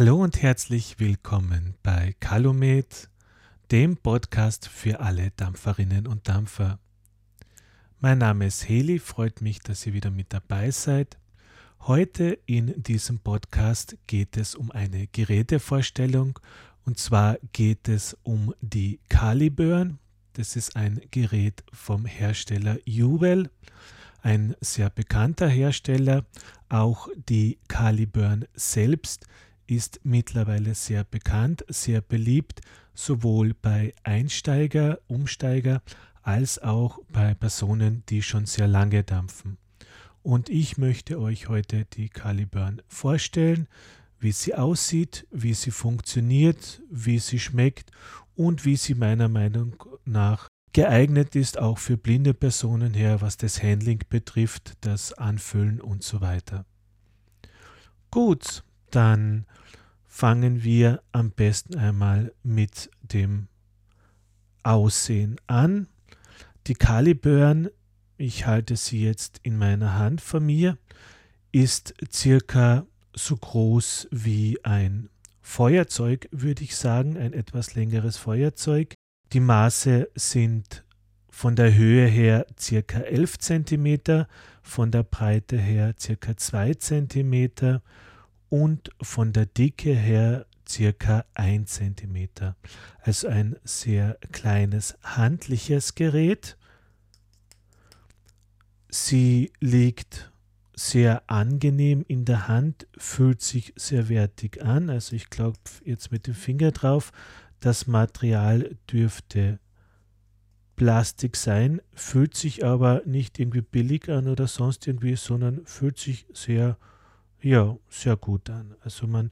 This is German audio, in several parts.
Hallo und herzlich willkommen bei Calumet, dem Podcast für alle Dampferinnen und Dampfer. Mein Name ist Heli, freut mich, dass ihr wieder mit dabei seid. Heute in diesem Podcast geht es um eine Gerätevorstellung und zwar geht es um die Caliburn. Das ist ein Gerät vom Hersteller Juwel, ein sehr bekannter Hersteller. Auch die Caliburn selbst ist mittlerweile sehr bekannt, sehr beliebt, sowohl bei Einsteiger, Umsteiger als auch bei Personen, die schon sehr lange dampfen. Und ich möchte euch heute die Caliburn vorstellen, wie sie aussieht, wie sie funktioniert, wie sie schmeckt und wie sie meiner Meinung nach geeignet ist, auch für blinde Personen her, was das Handling betrifft, das Anfüllen und so weiter. Gut, dann fangen wir am besten einmal mit dem Aussehen an. Die Caliburn, ich halte sie jetzt in meiner Hand von mir, ist circa so groß wie ein Feuerzeug, würde ich sagen, ein etwas längeres Feuerzeug. Die Maße sind von der Höhe her circa 11 cm, von der Breite her circa 2 cm und von der Dicke her circa 1 cm. Also ein sehr kleines handliches Gerät. Sie liegt sehr angenehm in der Hand, fühlt sich sehr wertig an. Also ich klopfe jetzt mit dem Finger drauf. Das Material dürfte Plastik sein, fühlt sich aber nicht irgendwie billig an oder sonst irgendwie, sondern fühlt sich sehr ja, sehr gut an. Also man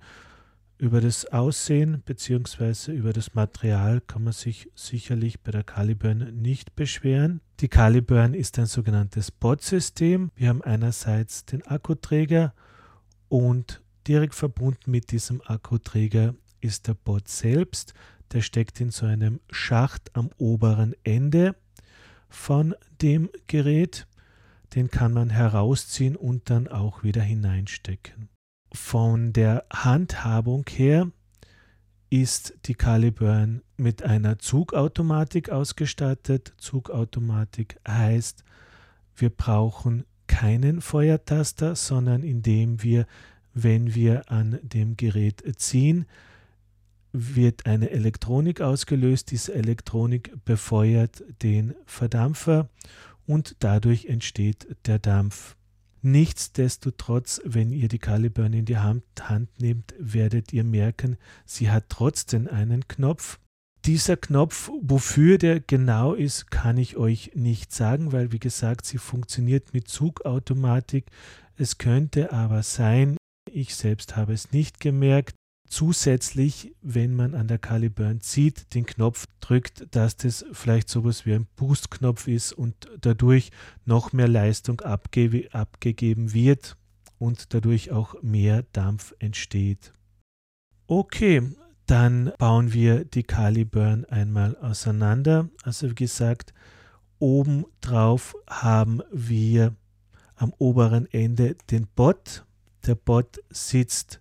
über das Aussehen bzw. über das Material kann man sich sicherlich bei der Caliburn nicht beschweren. Die Caliburn ist ein sogenanntes Bot-System. Wir haben einerseits den Akkuträger und direkt verbunden mit diesem Akkuträger ist der Bot selbst. Der steckt in so einem Schacht am oberen Ende von dem Gerät. Den kann man herausziehen und dann auch wieder hineinstecken. Von der Handhabung her ist die Caliburn mit einer Zugautomatik ausgestattet. Zugautomatik heißt, wir brauchen keinen Feuertaster, sondern indem wir, wenn wir an dem Gerät ziehen, wird eine Elektronik ausgelöst. Diese Elektronik befeuert den Verdampfer und dadurch entsteht der Dampf. Nichtsdestotrotz, wenn ihr die Caliburn in die Hand, nehmt, werdet ihr merken, sie hat trotzdem einen Knopf. Dieser Knopf, wofür der genau ist, kann ich euch nicht sagen, weil wie gesagt, sie funktioniert mit Zugautomatik. Es könnte aber sein, ich selbst habe es nicht gemerkt, zusätzlich, wenn man an der Caliburn zieht, den Knopf drückt, dass das vielleicht sowas wie ein Boost-Knopf ist und dadurch noch mehr Leistung abge abgegeben wird und dadurch auch mehr Dampf entsteht. Okay, dann bauen wir die Caliburn einmal auseinander. Also wie gesagt, oben drauf haben wir am oberen Ende den Bot. Der Bot sitzt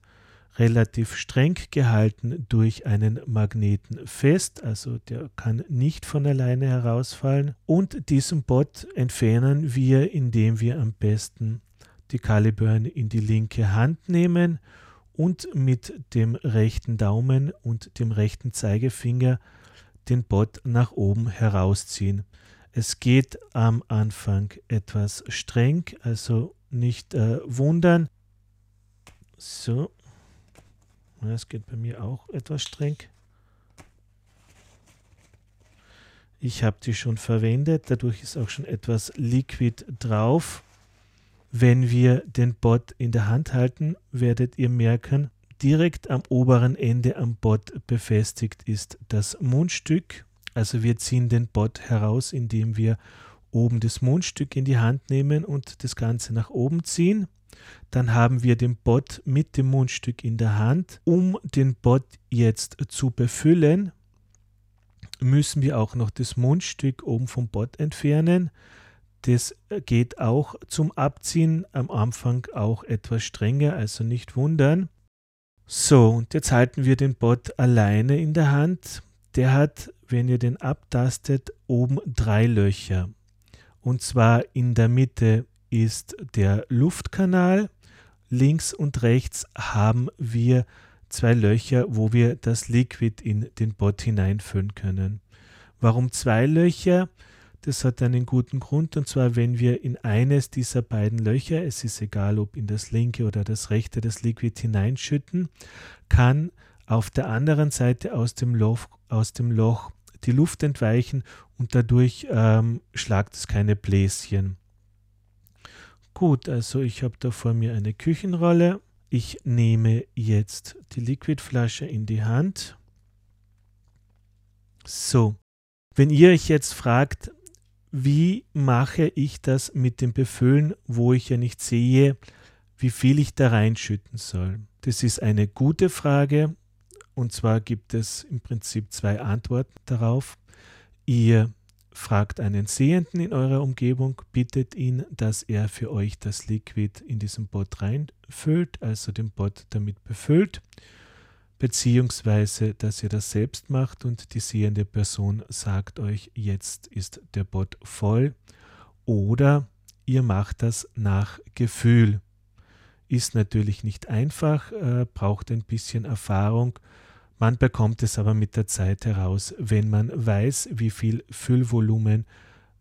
relativ streng gehalten durch einen Magneten fest, also der kann nicht von alleine herausfallen. Und diesen Bot entfernen wir, indem wir am besten die Caliburn in die linke Hand nehmen und mit dem rechten Daumen und dem rechten Zeigefinger den Bot nach oben herausziehen. Es geht am Anfang etwas streng, also nicht äh, wundern. So, das geht bei mir auch etwas streng. Ich habe die schon verwendet, dadurch ist auch schon etwas Liquid drauf. Wenn wir den Bot in der Hand halten, werdet ihr merken, direkt am oberen Ende am Bot befestigt ist das Mundstück. Also wir ziehen den Bot heraus, indem wir oben das Mundstück in die Hand nehmen und das Ganze nach oben ziehen. Dann haben wir den Bot mit dem Mundstück in der Hand. Um den Bot jetzt zu befüllen, müssen wir auch noch das Mundstück oben vom Bot entfernen. Das geht auch zum Abziehen am Anfang auch etwas strenger, also nicht wundern. So, und jetzt halten wir den Bot alleine in der Hand. Der hat, wenn ihr den abtastet, oben drei Löcher. Und zwar in der Mitte ist der Luftkanal. Links und rechts haben wir zwei Löcher, wo wir das Liquid in den Bot hineinfüllen können. Warum zwei Löcher? Das hat einen guten Grund und zwar, wenn wir in eines dieser beiden Löcher, es ist egal, ob in das linke oder das rechte, das Liquid hineinschütten, kann auf der anderen Seite aus dem Loch, aus dem Loch die Luft entweichen und dadurch ähm, schlagt es keine Bläschen. Gut, also ich habe da vor mir eine Küchenrolle. Ich nehme jetzt die Liquidflasche in die Hand. So, wenn ihr euch jetzt fragt, wie mache ich das mit dem Befüllen, wo ich ja nicht sehe, wie viel ich da reinschütten soll? Das ist eine gute Frage und zwar gibt es im Prinzip zwei Antworten darauf. Ihr fragt einen Sehenden in eurer Umgebung, bittet ihn, dass er für euch das Liquid in diesen Bot reinfüllt, also den Bot damit befüllt, beziehungsweise dass ihr das selbst macht und die sehende Person sagt euch, jetzt ist der Bot voll, oder ihr macht das nach Gefühl. Ist natürlich nicht einfach, äh, braucht ein bisschen Erfahrung man bekommt es aber mit der Zeit heraus, wenn man weiß, wie viel Füllvolumen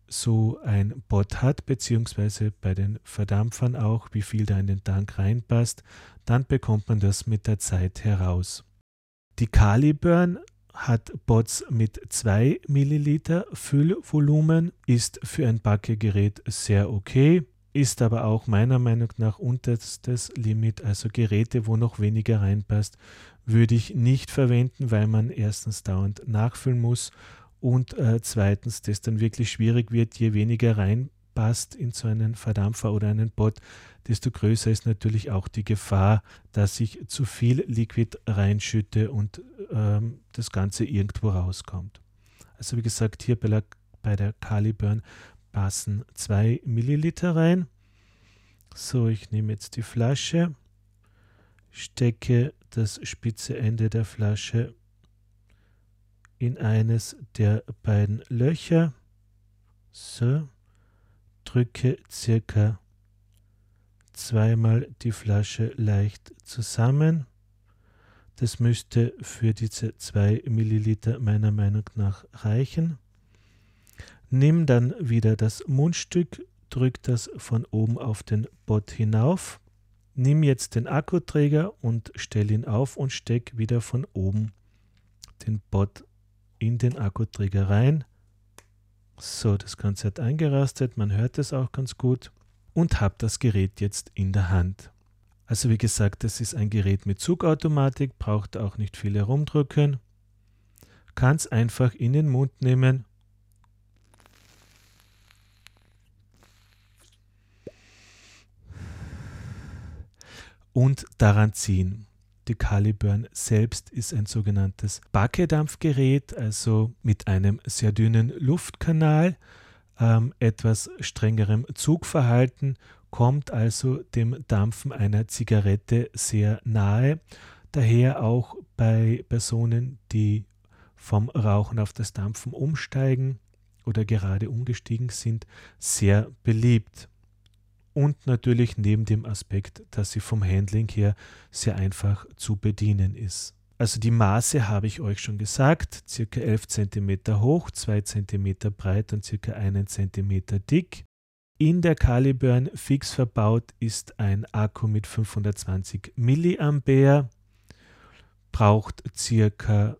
so ein Bot hat, beziehungsweise bei den Verdampfern auch, wie viel da in den Tank reinpasst, dann bekommt man das mit der Zeit heraus. Die Caliburn hat Bots mit 2 Milliliter Füllvolumen, ist für ein Backegerät sehr okay, ist aber auch meiner Meinung nach unterstes Limit, also Geräte, wo noch weniger reinpasst, würde ich nicht verwenden, weil man erstens dauernd nachfüllen muss und äh, zweitens das dann wirklich schwierig wird, je weniger reinpasst in so einen Verdampfer oder einen Bot, desto größer ist natürlich auch die Gefahr, dass ich zu viel Liquid reinschütte und ähm, das Ganze irgendwo rauskommt. Also wie gesagt, hier bei der, bei der Caliburn passen 2 Milliliter rein. So, ich nehme jetzt die Flasche, stecke das spitze Ende der Flasche in eines der beiden Löcher. So, drücke circa zweimal die Flasche leicht zusammen. Das müsste für diese 2 Milliliter meiner Meinung nach reichen. Nimm dann wieder das Mundstück, drück das von oben auf den Bot hinauf Nimm jetzt den Akkuträger und stell ihn auf und steck wieder von oben den Bot in den Akkuträger rein. So, das Ganze hat eingerastet, man hört es auch ganz gut und habe das Gerät jetzt in der Hand. Also wie gesagt, das ist ein Gerät mit Zugautomatik, braucht auch nicht viel herumdrücken. Kann es einfach in den Mund nehmen und daran ziehen. Die Caliburn selbst ist ein sogenanntes Backedampfgerät, also mit einem sehr dünnen Luftkanal, ähm, etwas strengerem Zugverhalten, kommt also dem Dampfen einer Zigarette sehr nahe. Daher auch bei Personen, die vom Rauchen auf das Dampfen umsteigen oder gerade umgestiegen sind, sehr beliebt und natürlich neben dem Aspekt, dass sie vom Handling her sehr einfach zu bedienen ist. Also die Maße habe ich euch schon gesagt, circa 11 cm hoch, 2 cm breit und circa 1 cm dick. In der Caliburn fix verbaut ist ein Akku mit 520 mA, braucht circa,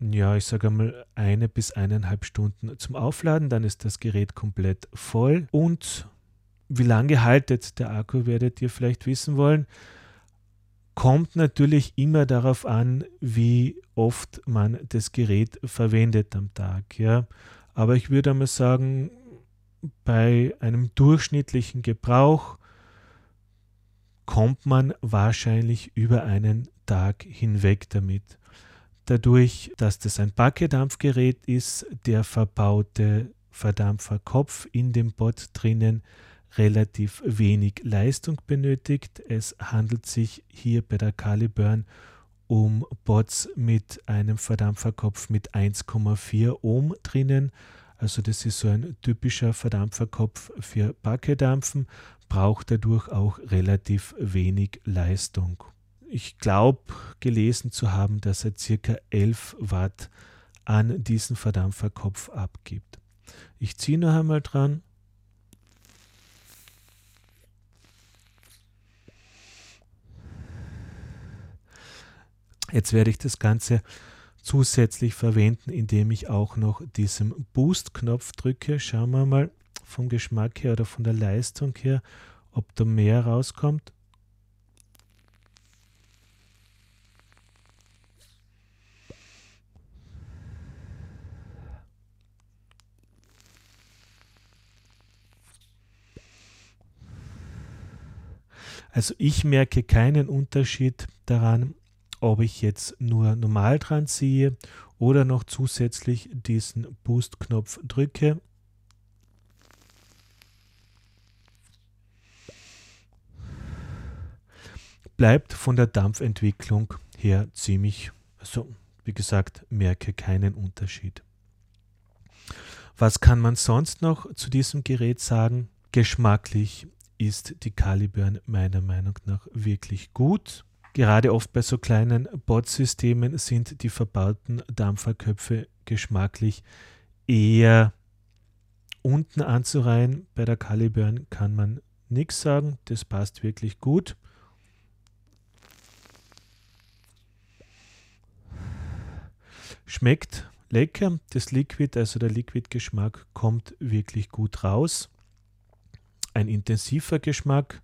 ja, ich sage mal, eine bis eineinhalb Stunden zum Aufladen, dann ist das Gerät komplett voll und wie lange haltet der Akku, werdet ihr vielleicht wissen wollen. Kommt natürlich immer darauf an, wie oft man das Gerät verwendet am Tag. Ja. Aber ich würde einmal sagen, bei einem durchschnittlichen Gebrauch kommt man wahrscheinlich über einen Tag hinweg damit. Dadurch, dass das ein Backedampfgerät ist, der verbaute Verdampferkopf in dem Bot drinnen relativ wenig Leistung benötigt. Es handelt sich hier bei der Caliburn um Bots mit einem Verdampferkopf mit 1,4 Ohm drinnen. Also das ist so ein typischer Verdampferkopf für Backedampfen, braucht dadurch auch relativ wenig Leistung. Ich glaube gelesen zu haben, dass er ca. 11 Watt an diesen Verdampferkopf abgibt. Ich ziehe noch einmal dran. Jetzt werde ich das Ganze zusätzlich verwenden, indem ich auch noch diesen Boost-Knopf drücke. Schauen wir mal vom Geschmack her oder von der Leistung her, ob da mehr rauskommt. Also ich merke keinen Unterschied daran, ob ich jetzt nur normal dran ziehe oder noch zusätzlich diesen Boost-Knopf drücke. Bleibt von der Dampfentwicklung her ziemlich, also wie gesagt, merke keinen Unterschied. Was kann man sonst noch zu diesem Gerät sagen? Geschmacklich ist die Caliburn meiner Meinung nach wirklich gut. Gerade oft bei so kleinen Bot-Systemen sind die verbauten Dampferköpfe geschmacklich eher unten anzureihen. Bei der Caliburn kann man nichts sagen, das passt wirklich gut. Schmeckt lecker, das Liquid, also der Liquid-Geschmack kommt wirklich gut raus ein intensiver Geschmack.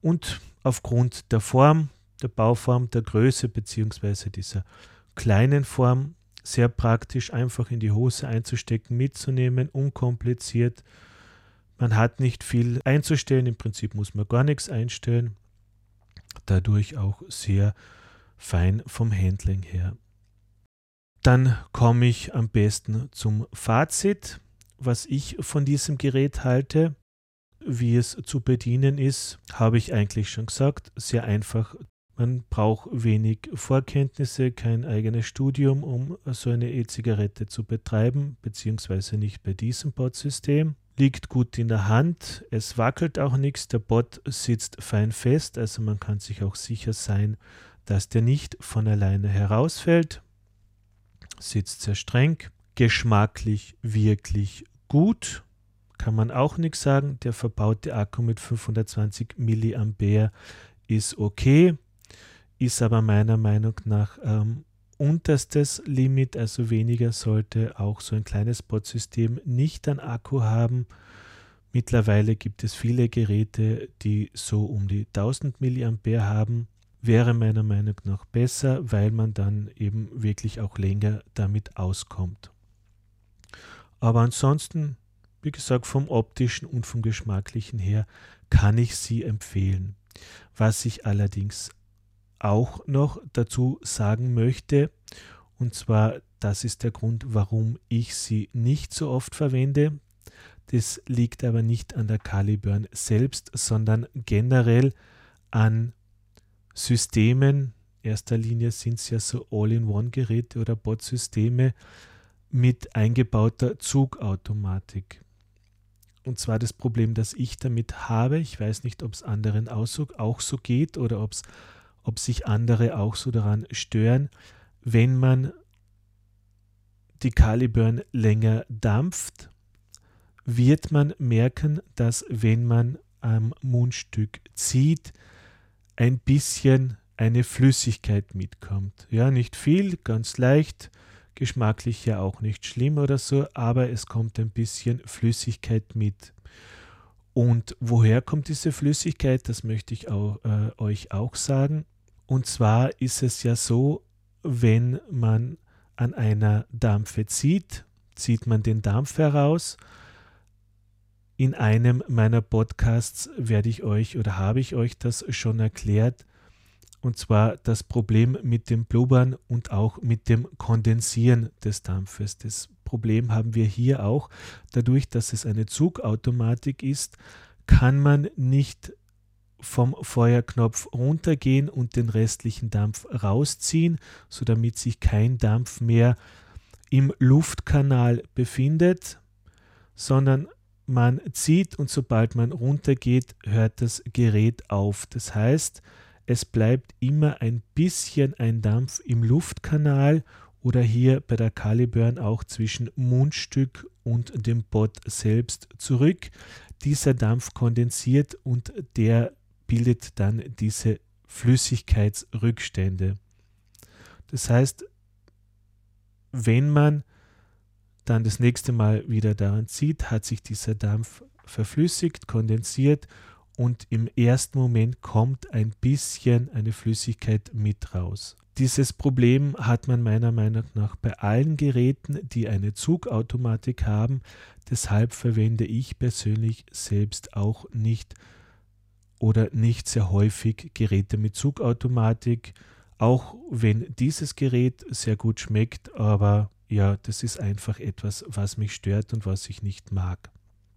Und aufgrund der Form, der Bauform, der Größe bzw. dieser kleinen Form sehr praktisch einfach in die Hose einzustecken, mitzunehmen, unkompliziert. Man hat nicht viel einzustellen, im Prinzip muss man gar nichts einstellen. Dadurch auch sehr fein vom Handling her. Dann komme ich am besten zum Fazit, was ich von diesem Gerät halte. Wie es zu bedienen ist, habe ich eigentlich schon gesagt. Sehr einfach. Man braucht wenig Vorkenntnisse, kein eigenes Studium, um so eine E-Zigarette zu betreiben, beziehungsweise nicht bei diesem Bot-System. Liegt gut in der Hand, es wackelt auch nichts, der Bot sitzt fein fest, also man kann sich auch sicher sein, dass der nicht von alleine herausfällt. Sitzt sehr streng, geschmacklich wirklich gut, kann man auch nichts sagen. Der verbaute Akku mit 520 mAh ist okay, ist aber meiner Meinung nach ähm, unterstes Limit, also weniger sollte auch so ein kleines Bot-System nicht an Akku haben. Mittlerweile gibt es viele Geräte, die so um die 1000 mAh haben wäre meiner Meinung nach besser, weil man dann eben wirklich auch länger damit auskommt. Aber ansonsten, wie gesagt, vom optischen und vom geschmacklichen her kann ich sie empfehlen. Was ich allerdings auch noch dazu sagen möchte, und zwar das ist der Grund, warum ich sie nicht so oft verwende. Das liegt aber nicht an der Caliburn selbst, sondern generell an Systemen, in erster Linie sind es ja so All-in-One-Geräte oder Bot-Systeme mit eingebauter Zugautomatik. Und zwar das Problem, das ich damit habe, ich weiß nicht, ob es anderen auch so, geht oder ob's, ob sich andere auch so daran stören, wenn man die Caliburn länger dampft, wird man merken, dass wenn man am Mundstück zieht, ein bisschen eine Flüssigkeit mitkommt. Ja, nicht viel, ganz leicht, geschmacklich ja auch nicht schlimm oder so, aber es kommt ein bisschen Flüssigkeit mit. Und woher kommt diese Flüssigkeit? Das möchte ich auch, äh, euch auch sagen. Und zwar ist es ja so, wenn man an einer Dampfe zieht, zieht man den Dampf heraus in einem meiner Podcasts werde ich euch oder habe ich euch das schon erklärt. Und zwar das Problem mit dem Blubbern und auch mit dem Kondensieren des Dampfes. Das Problem haben wir hier auch. Dadurch, dass es eine Zugautomatik ist, kann man nicht vom Feuerknopf runtergehen und den restlichen Dampf rausziehen, so damit sich kein Dampf mehr im Luftkanal befindet, sondern man zieht und sobald man runtergeht, hört das Gerät auf. Das heißt, es bleibt immer ein bisschen ein Dampf im Luftkanal oder hier bei der Caliburn auch zwischen Mundstück und dem Bot selbst zurück. Dieser Dampf kondensiert und der bildet dann diese Flüssigkeitsrückstände. Das heißt, wenn man dann das nächste Mal wieder daran zieht, hat sich dieser Dampf verflüssigt, kondensiert und im ersten Moment kommt ein bisschen eine Flüssigkeit mit raus. Dieses Problem hat man meiner Meinung nach bei allen Geräten, die eine Zugautomatik haben. Deshalb verwende ich persönlich selbst auch nicht oder nicht sehr häufig Geräte mit Zugautomatik, auch wenn dieses Gerät sehr gut schmeckt, aber ja, das ist einfach etwas, was mich stört und was ich nicht mag.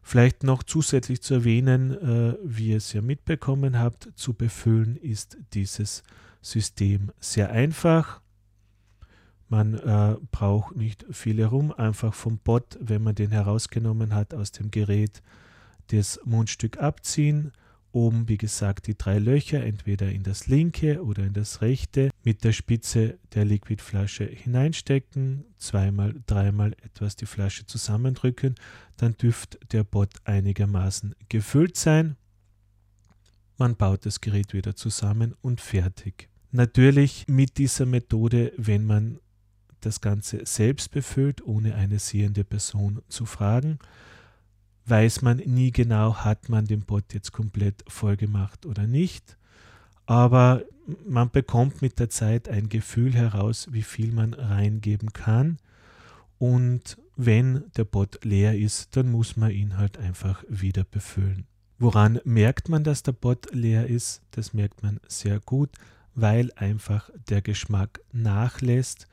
Vielleicht noch zusätzlich zu erwähnen, äh, wie ihr es ja mitbekommen habt, zu befüllen ist dieses System sehr einfach. Man äh, braucht nicht viel herum, einfach vom Bot, wenn man den herausgenommen hat aus dem Gerät, das Mundstück abziehen, Oben, wie gesagt, die drei Löcher, entweder in das linke oder in das rechte, mit der Spitze der Liquidflasche hineinstecken, zweimal, dreimal etwas die Flasche zusammendrücken, dann dürfte der Bot einigermaßen gefüllt sein. Man baut das Gerät wieder zusammen und fertig. Natürlich mit dieser Methode, wenn man das Ganze selbst befüllt, ohne eine sehende Person zu fragen, weiß man nie genau, hat man den Bot jetzt komplett voll gemacht oder nicht. Aber man bekommt mit der Zeit ein Gefühl heraus, wie viel man reingeben kann. Und wenn der Bot leer ist, dann muss man ihn halt einfach wieder befüllen. Woran merkt man, dass der Bot leer ist? Das merkt man sehr gut, weil einfach der Geschmack nachlässt.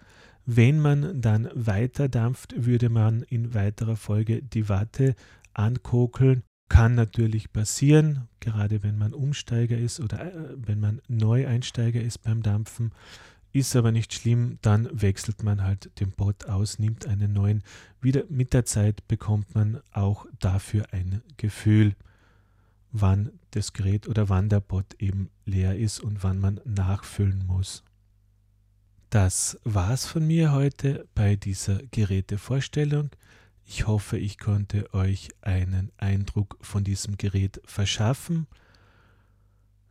Wenn man dann weiter dampft, würde man in weiterer Folge die Watte ankokeln. Kann natürlich passieren, gerade wenn man Umsteiger ist oder äh, wenn man Neueinsteiger ist beim Dampfen. Ist aber nicht schlimm, dann wechselt man halt den Bot aus, nimmt einen neuen. Wieder mit der Zeit bekommt man auch dafür ein Gefühl, wann das Gerät oder wann der Bot eben leer ist und wann man nachfüllen muss. Das war's von mir heute bei dieser Gerätevorstellung. Ich hoffe, ich konnte euch einen Eindruck von diesem Gerät verschaffen.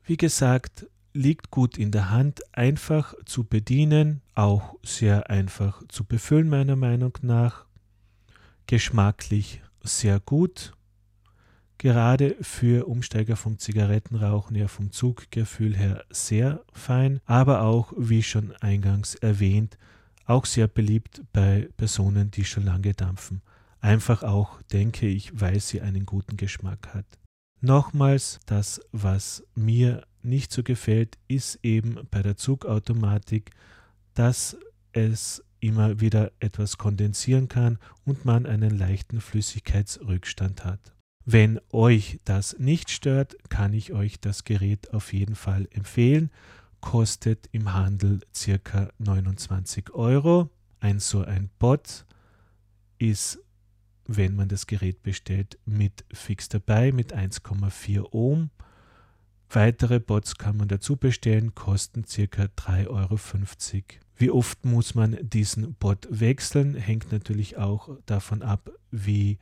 Wie gesagt, liegt gut in der Hand, einfach zu bedienen, auch sehr einfach zu befüllen meiner Meinung nach. Geschmacklich sehr gut. Gerade für Umsteiger vom Zigarettenrauchen ja vom Zuggefühl her sehr fein, aber auch, wie schon eingangs erwähnt, auch sehr beliebt bei Personen, die schon lange dampfen einfach auch, denke ich, weil sie einen guten Geschmack hat. Nochmals, das, was mir nicht so gefällt, ist eben bei der Zugautomatik, dass es immer wieder etwas kondensieren kann und man einen leichten Flüssigkeitsrückstand hat. Wenn euch das nicht stört, kann ich euch das Gerät auf jeden Fall empfehlen. Kostet im Handel ca. 29 Euro. Ein so ein Bot ist wenn man das Gerät bestellt, mit fix dabei mit 1,4 Ohm. Weitere Bots kann man dazu bestellen, kosten ca. 3,50 Euro. Wie oft muss man diesen Bot wechseln, hängt natürlich auch davon ab, wie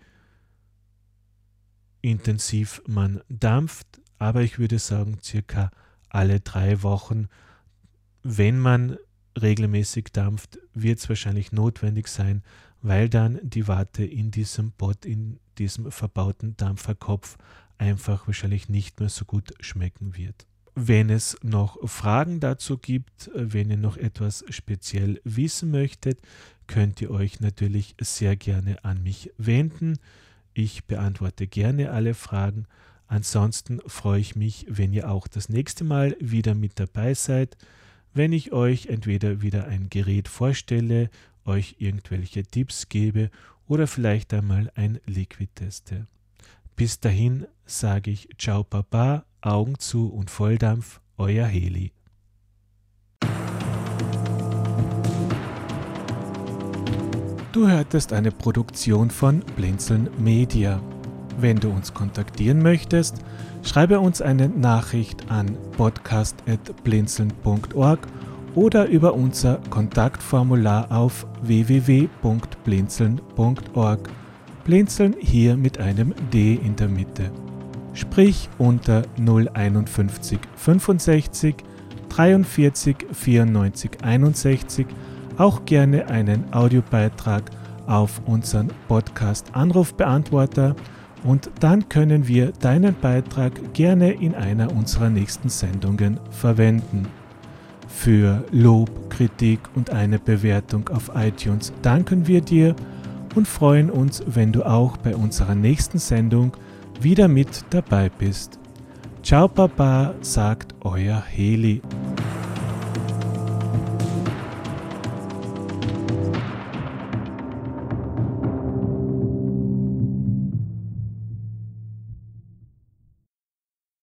intensiv man dampft. Aber ich würde sagen, circa alle drei Wochen, wenn man regelmäßig dampft, wird es wahrscheinlich notwendig sein, weil dann die Watte in diesem Bot, in diesem verbauten Dampferkopf einfach wahrscheinlich nicht mehr so gut schmecken wird. Wenn es noch Fragen dazu gibt, wenn ihr noch etwas speziell wissen möchtet, könnt ihr euch natürlich sehr gerne an mich wenden. Ich beantworte gerne alle Fragen. Ansonsten freue ich mich, wenn ihr auch das nächste Mal wieder mit dabei seid, wenn ich euch entweder wieder ein Gerät vorstelle euch irgendwelche Tipps gebe oder vielleicht einmal ein Liquid-Teste. Bis dahin sage ich Ciao Baba, Augen zu und Volldampf, euer Heli. Du hörtest eine Produktion von Blinzeln Media. Wenn du uns kontaktieren möchtest, schreibe uns eine Nachricht an podcast.blinzeln.org oder über unser Kontaktformular auf www.blinzeln.org. Blinzeln hier mit einem D in der Mitte. Sprich unter 051 65 43 94 61 auch gerne einen Audiobeitrag auf unseren Podcast Anrufbeantworter und dann können wir deinen Beitrag gerne in einer unserer nächsten Sendungen verwenden. Für Lob, Kritik und eine Bewertung auf iTunes danken wir dir und freuen uns, wenn du auch bei unserer nächsten Sendung wieder mit dabei bist. Ciao Papa, sagt euer Heli.